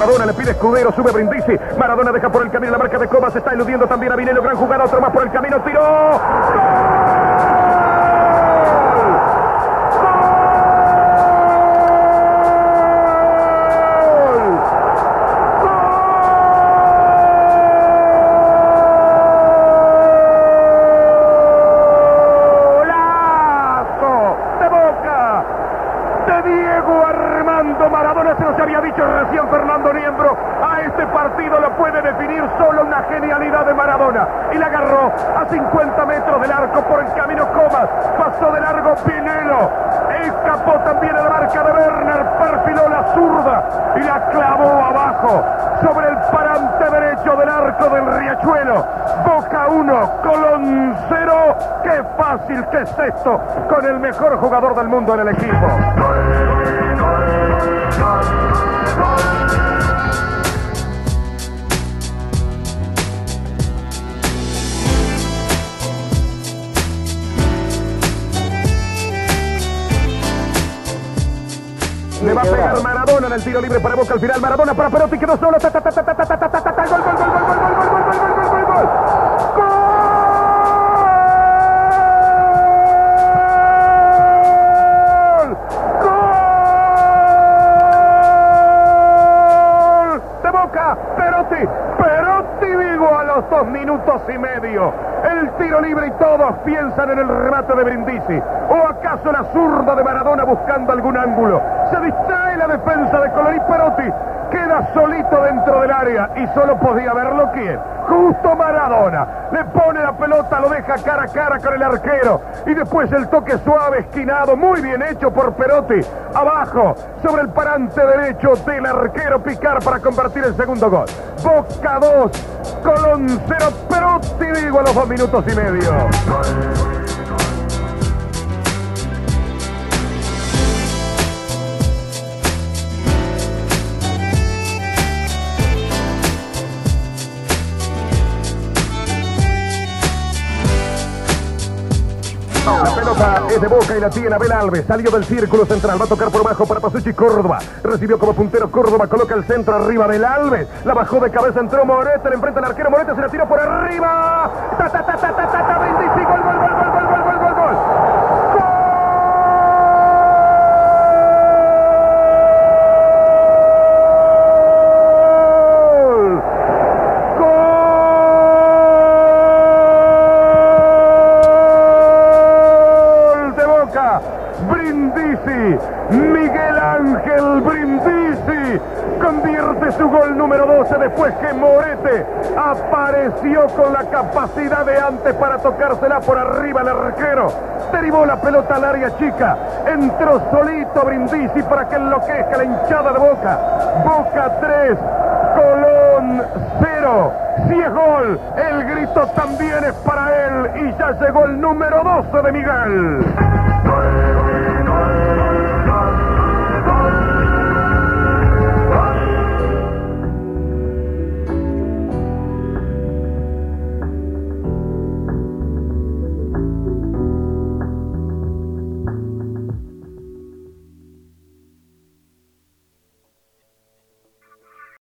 Maradona, le pide escudero, sube Brindisi. Maradona deja por el camino la marca de Comas, está eludiendo también a Vinelo, gran jugada, otro más por el camino, tiró. ¡Gol! Maradona se nos había dicho recién Fernando Niembro. A este partido lo puede definir solo una genialidad de Maradona. Y la agarró a 50 metros del arco por el camino Comas. Pasó de largo Pinelo. Escapó también a la marca de Werner. Perfiló la zurda y la clavó abajo sobre el parante derecho del arco del Riachuelo. Boca 1, Colón 0. Qué fácil que es esto con el mejor jugador del mundo en el equipo. Le va a pegar Maradona en el tiro libre para Boca al final. Maradona para Perotti, quedó solo. Ta, ta, ta, dos minutos y medio. El tiro libre y todos piensan en el remate de Brindisi. ¿O acaso la zurda de Maradona buscando algún ángulo? Se distrae la defensa de Colorí Perotti. Solito dentro del área y solo podía verlo quién. Justo Maradona. Le pone la pelota, lo deja cara a cara con el arquero. Y después el toque suave, esquinado, muy bien hecho por Perotti. Abajo, sobre el parante derecho del arquero Picar para convertir el segundo gol. Boca 2, Colón 0, Perotti digo a los dos minutos y medio. La pelota es de Boca y la tiene Abel Alves. Salió del círculo central. Va a tocar por abajo para Pasucci Córdoba. Recibió como puntero Córdoba. Coloca el centro arriba del Alves. La bajó de cabeza. Entró Morete. Le enfrenta al arquero. Morete se la tiró por arriba. Convierte su gol número 12 después que Morete apareció con la capacidad de antes para tocársela por arriba al arquero. Derivó la pelota al área chica. Entró solito Brindisi para que enloquezca la hinchada de Boca. Boca 3, Colón 0. Si es gol, el grito también es para él y ya llegó el número 12 de Miguel.